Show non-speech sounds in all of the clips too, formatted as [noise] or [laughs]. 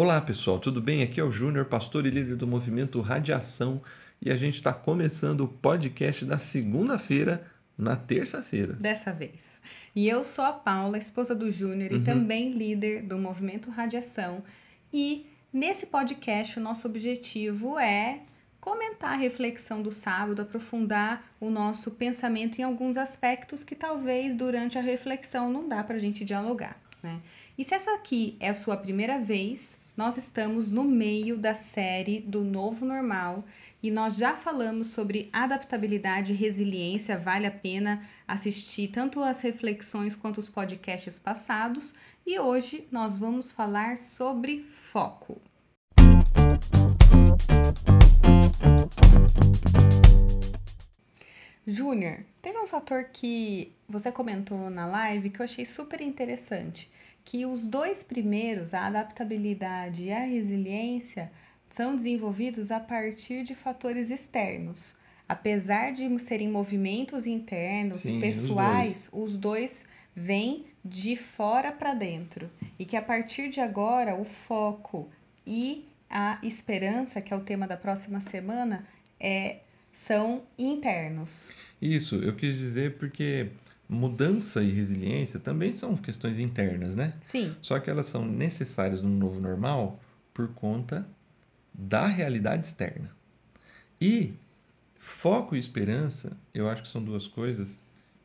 Olá pessoal, tudo bem? Aqui é o Júnior, pastor e líder do movimento Radiação, e a gente está começando o podcast da segunda-feira na terça-feira. Dessa vez. E eu sou a Paula, esposa do Júnior Uhum. e também líder do movimento Radiação. E nesse podcast, o nosso objetivo é comentar a reflexão do sábado, aprofundar o nosso pensamento em alguns aspectos que talvez durante a reflexão não dá pra gente dialogar, né? E se essa aqui é a sua primeira vez, nós estamos no meio da série do Novo Normal e nós já falamos sobre adaptabilidade e resiliência. Vale a pena assistir tanto as reflexões quanto os podcasts passados. E hoje nós vamos falar sobre foco. Júnior, teve um fator que você comentou na live que eu achei super interessante, que os dois primeiros, a adaptabilidade e a resiliência, são desenvolvidos a partir de fatores externos. Apesar de serem movimentos internos, Sim, pessoais, os dois vêm de fora para dentro. E que a partir de agora o foco e a esperança, que é o tema da próxima semana, é, são internos. Isso, eu quis dizer porque mudança e resiliência também são questões internas, né? Sim, Só que elas são necessárias no novo normal por conta da realidade externa. E foco e esperança, eu acho que são duas coisas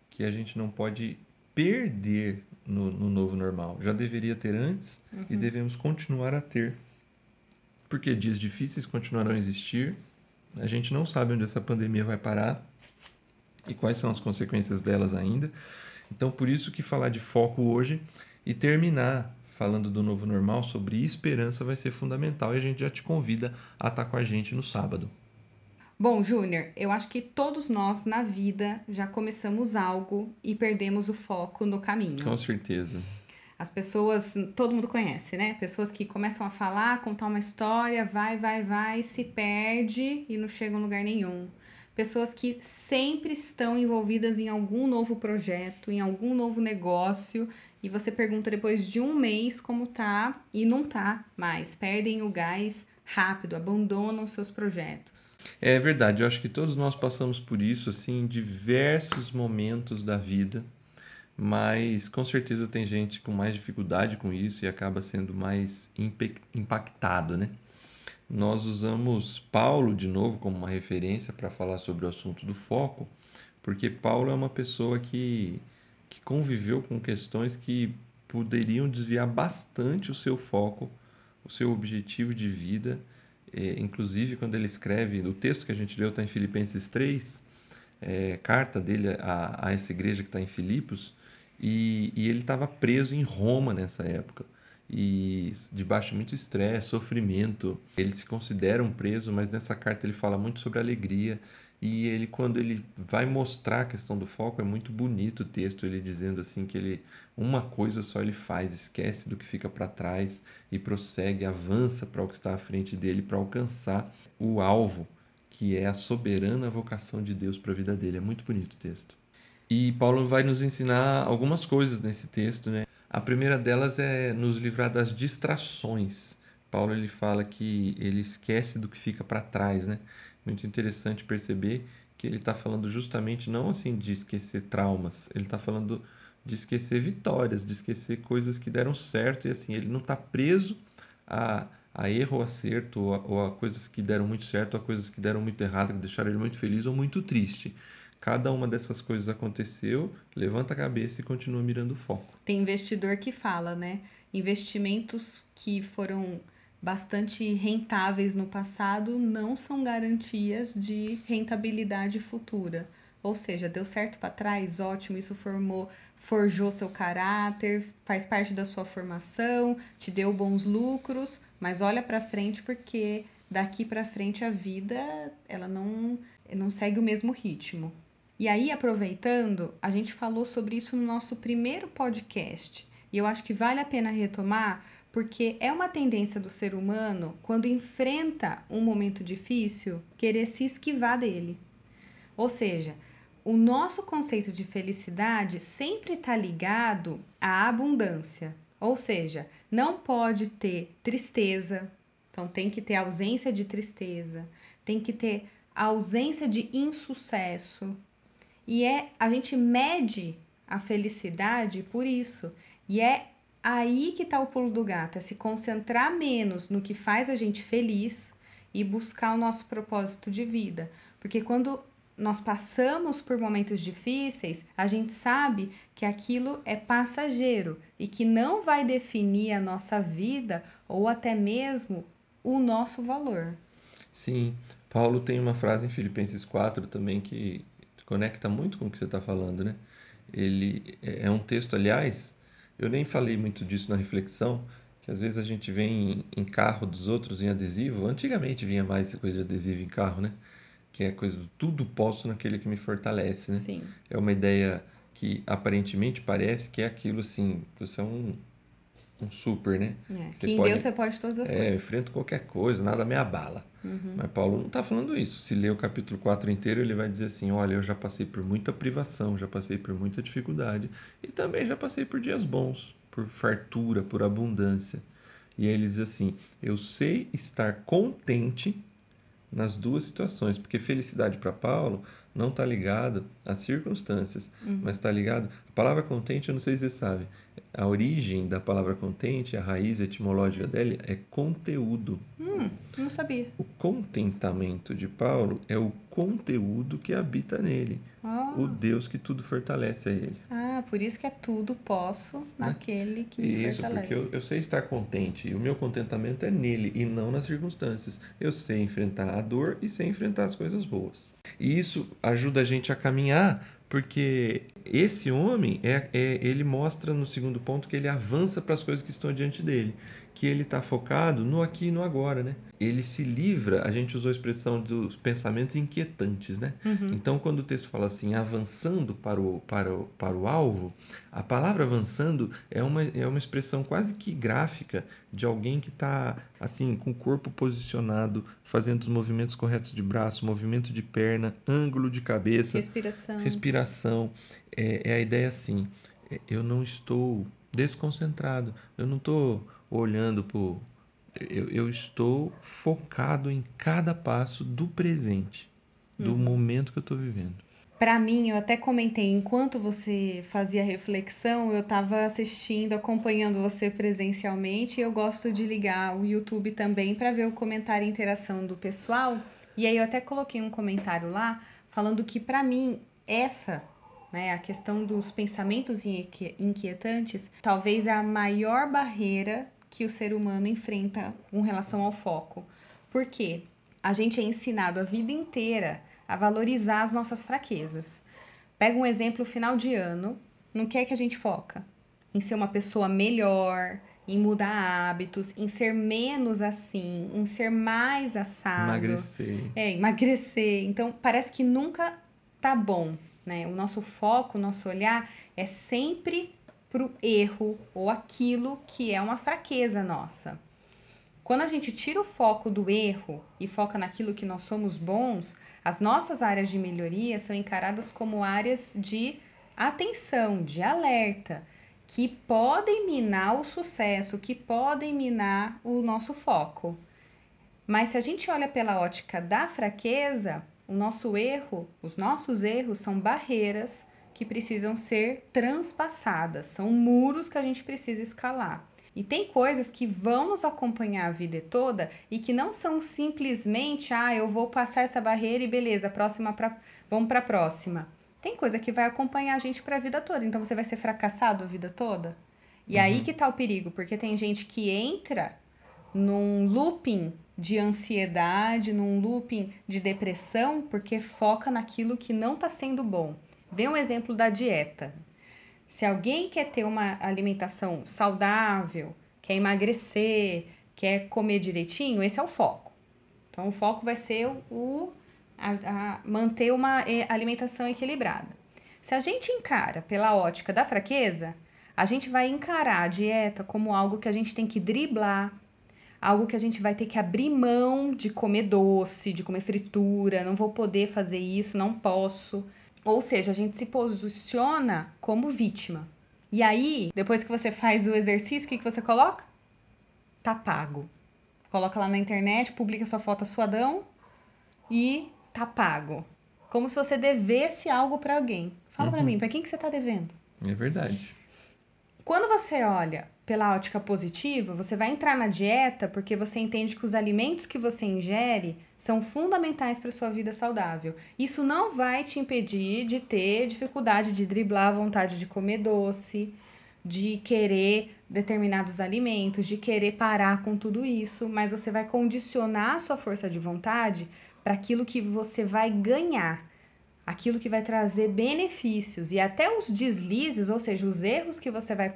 que a gente não pode perder no, no novo normal. Já deveria ter antes e devemos continuar a ter. Porque dias difíceis continuarão a existir. A gente não sabe onde essa pandemia vai parar e quais são as consequências delas ainda. Então, por isso que falar de foco hoje e terminar falando do novo normal sobre esperança vai ser fundamental e a gente já te convida a estar com a gente no sábado. Bom, Júnior, eu acho que todos nós na vida já começamos algo e perdemos o foco no caminho. Com certeza. As pessoas, todo mundo conhece, né? Pessoas que começam a falar, contar uma história, vai, vai, vai, se perde e não chega a lugar nenhum. Pessoas que sempre estão envolvidas em algum novo projeto, em algum novo negócio, e você pergunta depois de um mês como tá e não tá mais. Perdem o gás rápido, abandonam seus projetos. É verdade, eu acho que todos nós passamos por isso assim em diversos momentos da vida, mas com certeza tem gente com mais dificuldade com isso e acaba sendo mais impactado, né? Nós usamos Paulo de novo como uma referência para falar sobre o assunto do foco, porque Paulo é uma pessoa que, que conviveu com questões que poderiam desviar bastante o seu foco, o seu objetivo de vida. É, inclusive, quando ele escreve, o texto que a gente leu está em Filipenses 3, é, carta dele a, a essa igreja que está em Filipos, e, e ele estava preso em Roma nessa época e debaixo de muito estresse, sofrimento. Ele se considera um preso, mas nessa carta ele fala muito sobre alegria. E ele, quando ele vai mostrar a questão do foco, é muito bonito o texto, ele dizendo assim que ele uma coisa só ele faz, esquece do que fica para trás e prossegue, avança para o que está à frente dele para alcançar o alvo, que é a soberana vocação de Deus para a vida dele. É muito bonito o texto. E Paulo vai nos ensinar algumas coisas nesse texto, né? A primeira delas é nos livrar das distrações. Paulo ele fala que ele esquece do que fica para trás, né? Muito interessante perceber que ele está falando justamente não assim de esquecer traumas, ele está falando de esquecer vitórias, de esquecer coisas que deram certo e assim ele não está preso a, a erro acerto ou a, ou a coisas que deram muito certo ou a coisas que deram muito errado, que deixaram ele muito feliz ou muito triste. Cada uma dessas coisas aconteceu, levanta a cabeça e continua mirando o foco. Tem investidor que fala, né? Investimentos que foram bastante rentáveis no passado não são garantias de rentabilidade futura. Ou seja, deu certo para trás, ótimo, isso formou, forjou seu caráter, faz parte da sua formação, te deu bons lucros, mas olha para frente porque daqui para frente a vida ela não não segue o mesmo ritmo. E aí, aproveitando, a gente falou sobre isso no nosso primeiro podcast. E eu acho que vale a pena retomar, porque é uma tendência do ser humano, quando enfrenta um momento difícil, querer se esquivar dele. Ou seja, o nosso conceito de felicidade sempre está ligado à abundância. Ou seja, não pode ter tristeza, então tem que ter ausência de tristeza, tem que ter ausência de insucesso. E é a gente mede a felicidade por isso. E é aí que está o pulo do gato, é se concentrar menos no que faz a gente feliz e buscar o nosso propósito de vida. Porque quando nós passamos por momentos difíceis, a gente sabe que aquilo é passageiro e que não vai definir a nossa vida ou até mesmo o nosso valor. Sim, Paulo tem uma frase em Filipenses 4 também que conecta muito com o que você está falando, né? Ele é, é um texto, aliás, eu nem falei muito disso na reflexão, que às vezes a gente vem em carro dos outros em adesivo. Antigamente vinha mais coisa de adesivo em carro, né? Que é coisa do tudo posso naquele que me fortalece, né? Sim. É uma ideia que aparentemente parece que é aquilo assim, que você é um, um super, né? É, Você que em pode- Deus você pode todas as É, coisas. enfrento qualquer coisa, nada me abala. Uhum. Mas Paulo não está falando isso. Se ler o capítulo 4 inteiro, ele vai dizer assim: olha, eu já passei por muita privação, já passei por muita dificuldade e também já passei por dias bons, por fartura, por abundância. E aí ele diz assim: eu sei estar contente nas duas situações, porque felicidade para Paulo não está ligado às circunstâncias, mas está ligado. A palavra contente, eu não sei se você sabe, a origem da palavra contente, a raiz etimológica dela é conteúdo. Hum, não sabia. O contentamento de Paulo é o conteúdo que habita nele, Ah, o Deus que tudo fortalece a ele. ah, por isso que é tudo posso naquele que me Né? Isso, fortalece. porque eu, eu sei estar contente e o meu contentamento é nele e não nas circunstâncias. Eu sei enfrentar a dor e sei enfrentar as coisas boas. E isso ajuda a gente a caminhar, porque esse homem, é, é, ele mostra no segundo ponto que ele avança para as coisas que estão diante dele, que ele está focado no aqui e no agora, né? Ele se livra, a gente usou a expressão dos pensamentos inquietantes, né? Então, quando o texto fala assim, avançando para o, para o, para o alvo, a palavra avançando é uma, é uma expressão quase que gráfica de alguém que está, assim, com o corpo posicionado, fazendo os movimentos corretos de braço, movimento de perna, ângulo de cabeça, Respiração. respiração. É, é a ideia assim, é, eu não estou desconcentrado, eu não estou olhando para eu, eu estou focado em cada passo do presente, do momento que eu estou vivendo. Para mim, eu até comentei, enquanto você fazia a reflexão, eu estava assistindo, acompanhando você presencialmente, e eu gosto de ligar o YouTube também para ver o comentário e interação do pessoal. E aí eu até coloquei um comentário lá falando que para mim essa, né, a questão dos pensamentos inquietantes, talvez é a maior barreira que o ser humano enfrenta com relação ao foco. Por quê? A gente é ensinado a vida inteira a valorizar as nossas fraquezas. Pega um exemplo final de ano, no que é que a gente foca? Em ser uma pessoa melhor, em mudar hábitos, em ser menos assim, em ser mais assado. Emagrecer. É, emagrecer. Então, parece que nunca tá bom, né? O nosso foco, o nosso olhar é sempre pro erro ou aquilo que é uma fraqueza nossa. Quando a gente tira o foco do erro e foca naquilo que nós somos bons, as nossas áreas de melhoria são encaradas como áreas de atenção, de alerta, que podem minar o sucesso, que podem minar o nosso foco. Mas se a gente olha pela ótica da fraqueza, o nosso erro, os nossos erros são barreiras que precisam ser transpassadas, são muros que a gente precisa escalar. E tem coisas que vão nos acompanhar a vida toda e que não são simplesmente, ah, eu vou passar essa barreira e beleza, próxima pra, vamos para a próxima. Tem coisa que vai acompanhar a gente para a vida toda, então você vai ser fracassado a vida toda. E aí que tá o perigo, porque tem gente que entra num looping de ansiedade, num looping de depressão, porque foca naquilo que não está sendo bom. Vê um exemplo da dieta. Se alguém quer ter uma alimentação saudável, quer emagrecer, quer comer direitinho, esse é o foco. Então, o foco vai ser o, a, a manter uma eh, alimentação equilibrada. Se a gente encara pela ótica da fraqueza, a gente vai encarar a dieta como algo que a gente tem que driblar, algo que a gente vai ter que abrir mão de comer doce, de comer fritura, não vou poder fazer isso, não posso. Ou seja, a gente se posiciona como vítima. E aí, depois que você faz o exercício, o que, que você coloca? Tá pago. Coloca lá na internet, publica sua foto suadão e tá pago. Como se você devesse algo para alguém. Fala uhum. para mim, para quem que você tá devendo? É verdade. Quando você olha pela ótica positiva, você vai entrar na dieta porque você entende que os alimentos que você ingere são fundamentais para sua vida saudável. Isso não vai te impedir de ter dificuldade de driblar a vontade de comer doce, de querer determinados alimentos, de querer parar com tudo isso, mas você vai condicionar a sua força de vontade para aquilo que você vai ganhar, aquilo que vai trazer benefícios e até os deslizes, ou seja, os erros que você vai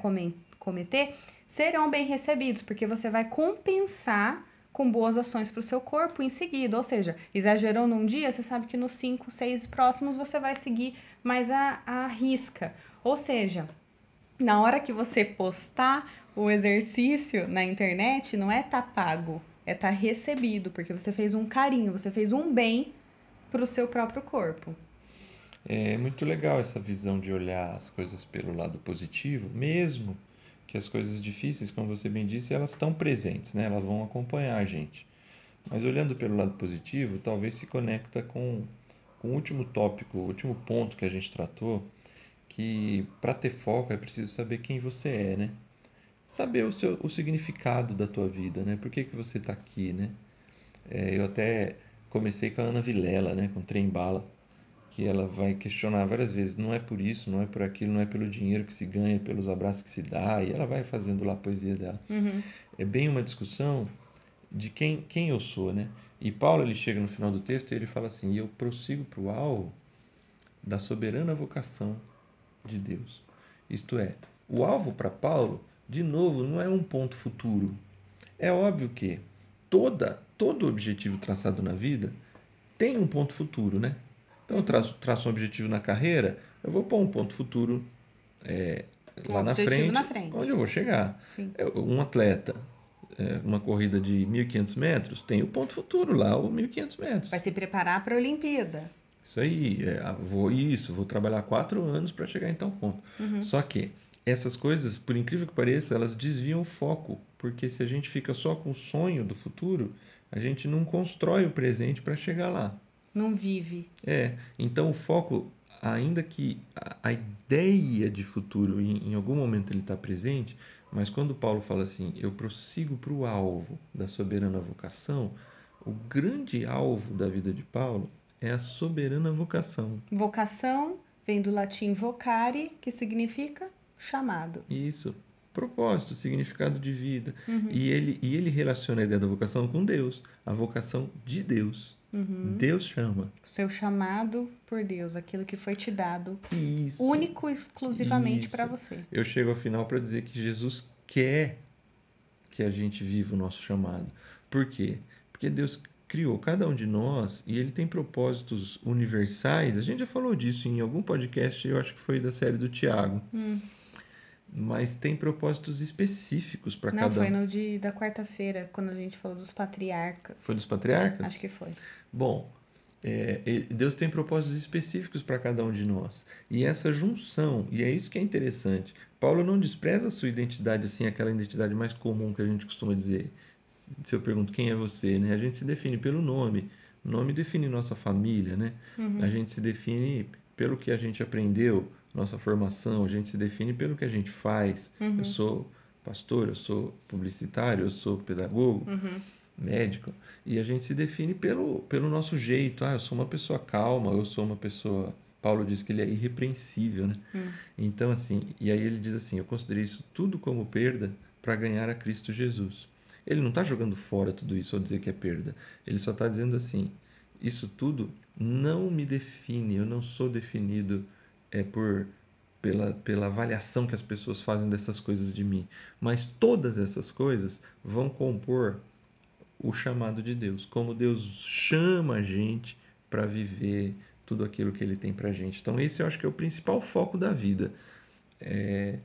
cometer, serão bem recebidos, porque você vai compensar com boas ações para o seu corpo em seguida. Ou seja, exagerou num dia, você sabe que nos cinco, seis próximos você vai seguir mais a, a risca. Ou seja, na hora que você postar o exercício na internet, não é tá pago, é tá recebido, porque você fez um carinho, você fez um bem para o seu próprio corpo. É muito legal essa visão de olhar as coisas pelo lado positivo, mesmo as coisas difíceis, como você bem disse, elas estão presentes, né? Elas vão acompanhar a gente. Mas olhando pelo lado positivo, talvez se conecta com, com o último tópico, o último ponto que a gente tratou, que para ter foco é preciso saber quem você é, né? Saber o, seu, o significado da tua vida, né? Por que, que você está aqui, né? É, eu até comecei com a Ana Vilela, né? Com Trem Bala que ela vai questionar várias vezes. Não é por isso, não é por aquilo, não é pelo dinheiro que se ganha, pelos abraços que se dá. E ela vai fazendo lá a poesia dela. Uhum. É bem uma discussão de quem, quem eu sou, né? E Paulo ele chega no final do texto e ele fala assim: eu prossigo para o alvo da soberana vocação de Deus. Isto é, o alvo para Paulo, de novo, não é um ponto futuro. É óbvio que toda todo objetivo traçado na vida tem um ponto futuro, né? Então, eu traço, traço um objetivo na carreira, eu vou pôr um ponto futuro é, lá na frente, na frente, onde eu vou chegar. Sim. É, um atleta, é, uma corrida de 1.500 metros, tem o ponto futuro lá, o 1.500 metros. Vai se preparar para a Olimpíada. Isso aí, é, ah, vou isso, vou trabalhar quatro anos para chegar em tal ponto. Uhum. Só que essas coisas, por incrível que pareça, elas desviam o foco, porque se a gente fica só com o sonho do futuro, a gente não constrói o presente para chegar lá não vive. É, então o foco, ainda que a, ideia de futuro em, em algum momento ele está presente, mas quando Paulo fala assim, eu prossigo para o alvo da soberana vocação, o grande alvo da vida de Paulo é a soberana vocação. Vocação vem do latim vocare, que significa chamado. Isso, propósito, significado de vida. Uhum. E, ele, e ele relaciona a ideia da vocação com Deus, a vocação de Deus. Uhum. Deus chama. Seu chamado por Deus, aquilo que foi te dado. Isso. Único exclusivamente para você. Eu chego ao final para dizer que Jesus quer que a gente viva o nosso chamado. Por quê? Porque Deus criou cada um de nós e ele tem propósitos universais. A gente já falou disso em algum podcast, eu acho que foi da série do Tiago. Hum. Mas tem propósitos específicos para cada um. Não, foi no de, da quarta-feira, quando a gente falou dos patriarcas. Foi dos patriarcas? Acho que foi. Bom, é, Deus tem propósitos específicos para cada um de nós. E essa junção, e é isso que é interessante. Paulo não despreza a sua identidade, assim, aquela identidade mais comum que a gente costuma dizer. Se eu pergunto quem é você, né? A gente se define pelo nome. O nome define nossa família, né? Uhum. A gente se define pelo que a gente aprendeu, nossa formação, a gente se define pelo que a gente faz. Uhum. Eu sou pastor, eu sou publicitário, eu sou pedagogo. Uhum médico, e a gente se define pelo, pelo nosso jeito. Ah, eu sou uma pessoa calma, eu sou uma pessoa. Paulo diz que ele é irrepreensível, né? Hum. Então, assim, e aí ele diz assim: Eu considerei isso tudo como perda para ganhar a Cristo Jesus. Ele não está jogando fora tudo isso ao dizer que é perda. Ele só está dizendo assim: Isso tudo não me define, eu não sou definido é por pela, pela avaliação que as pessoas fazem dessas coisas de mim. Mas todas essas coisas vão compor o chamado de Deus, como Deus chama a gente para viver tudo aquilo que Ele tem para gente. Então, esse eu acho que é o principal foco da vida. É,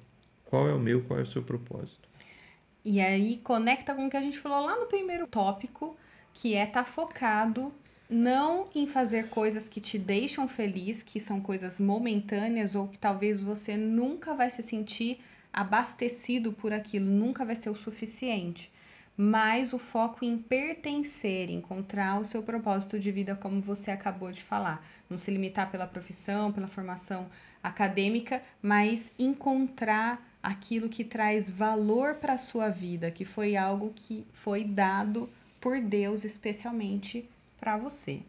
qual é o meu, qual é o seu propósito? E aí conecta com o que a gente falou lá no primeiro tópico, que é estar tá focado não em fazer coisas que te deixam feliz, que são coisas momentâneas ou que talvez você nunca vai se sentir abastecido por aquilo, nunca vai ser o suficiente. Mas o foco em pertencer, encontrar o seu propósito de vida, como você acabou de falar. Não se limitar pela profissão, pela formação acadêmica, mas encontrar aquilo que traz valor para a sua vida, que foi algo que foi dado por Deus especialmente para você.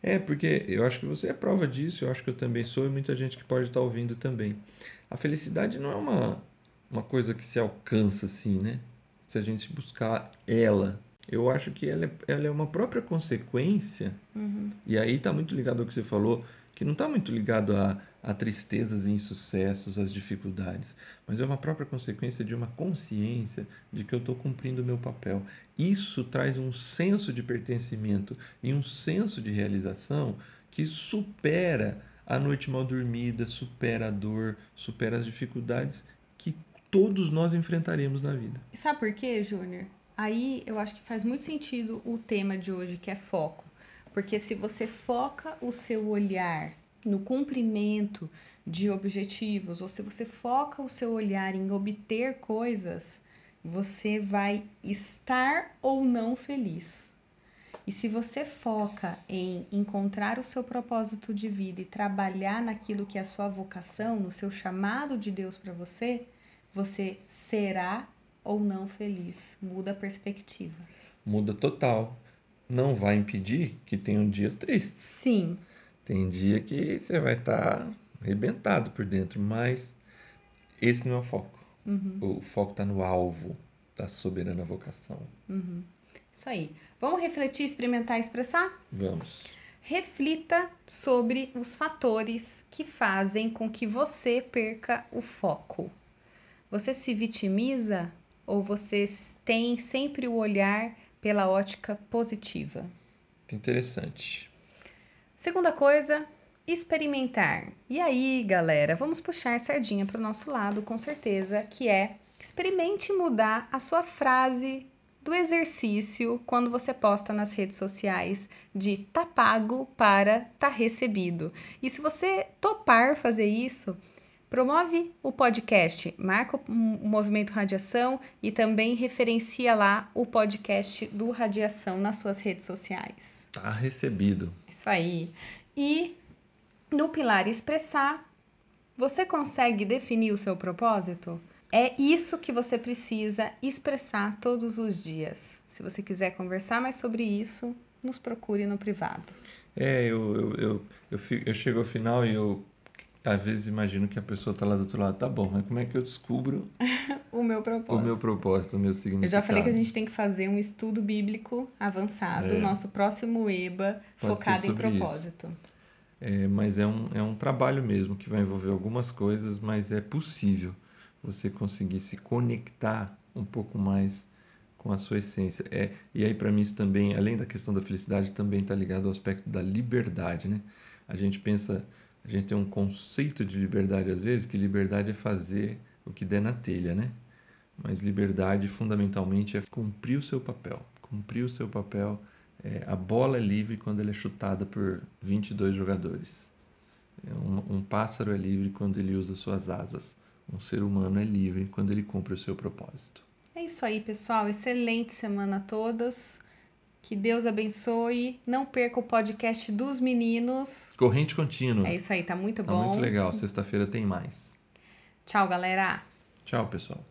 É, porque eu acho que você é prova disso, eu acho que eu também sou e muita gente que pode estar ouvindo também. A felicidade não é uma, uma coisa que se alcança assim, né? Se a gente buscar ela. Eu acho que ela é, ela é uma própria consequência, uhum. e aí está muito ligado ao que você falou, que não está muito ligado a, a tristezas e insucessos, às dificuldades, mas é uma própria consequência de uma consciência de que eu estou cumprindo o meu papel. Isso traz um senso de pertencimento e um senso de realização que supera a noite mal dormida, supera a dor, supera as dificuldades que todos nós enfrentaremos na vida. E sabe por quê, Júnior? Aí eu acho que faz muito sentido o tema de hoje, que é foco. Porque se você foca o seu olhar no cumprimento de objetivos, ou se você foca o seu olhar em obter coisas, você vai estar ou não feliz. E se você foca em encontrar o seu propósito de vida e trabalhar naquilo que é a sua vocação, no seu chamado de Deus para você, você será ou não feliz. Muda a perspectiva. Muda total não vai impedir que tenham dias tristes. Sim. Tem dia que você vai estar tá arrebentado por dentro, mas esse não é o foco. Uhum. O foco está no alvo da soberana vocação. Uhum. Isso aí. Vamos refletir, experimentar e expressar? Vamos. Reflita sobre os fatores que fazem com que você perca o foco. Você se vitimiza ou você tem sempre o olhar pela ótica positiva. Interessante. Segunda coisa, experimentar. E aí, galera, vamos puxar sardinha para o nosso lado, com certeza, que é experimente mudar a sua frase do exercício quando você posta nas redes sociais de tá pago para tá recebido. E se você topar fazer isso, Promove o podcast, marca o Movimento Radiação e também referencia lá o podcast do Radiação nas suas redes sociais. Tá recebido. Isso aí. E no pilar expressar, você consegue definir o seu propósito? É isso que você precisa expressar todos os dias. Se você quiser conversar mais sobre isso, nos procure no privado. É, eu, eu, eu, eu, eu chego ao final e eu às vezes imagino que a pessoa está lá do outro lado, tá bom, mas como é que eu descubro [laughs] o meu propósito? O meu propósito, o meu significado. Eu já falei que a gente tem que fazer um estudo bíblico avançado, é. nosso próximo EBA Pode focado em propósito. É, mas é um, é um trabalho mesmo que vai envolver algumas coisas, mas é possível você conseguir se conectar um pouco mais com a sua essência. É, e aí, para mim, isso também, além da questão da felicidade, também está ligado ao aspecto da liberdade. Né? A gente pensa a gente tem um conceito de liberdade às vezes, que liberdade é fazer o que der na telha, né? Mas liberdade fundamentalmente é cumprir o seu papel. Cumprir o seu papel. É, a bola é livre quando ela é chutada por 22 jogadores. É, um, um pássaro é livre quando ele usa suas asas. Um ser humano é livre quando ele cumpre o seu propósito. É isso aí, pessoal. Excelente semana a todos. Que Deus abençoe. Não perca o podcast dos meninos. Corrente contínua. É isso aí, tá muito tá bom. Muito legal. Sexta-feira tem mais. Tchau, galera. Tchau, pessoal.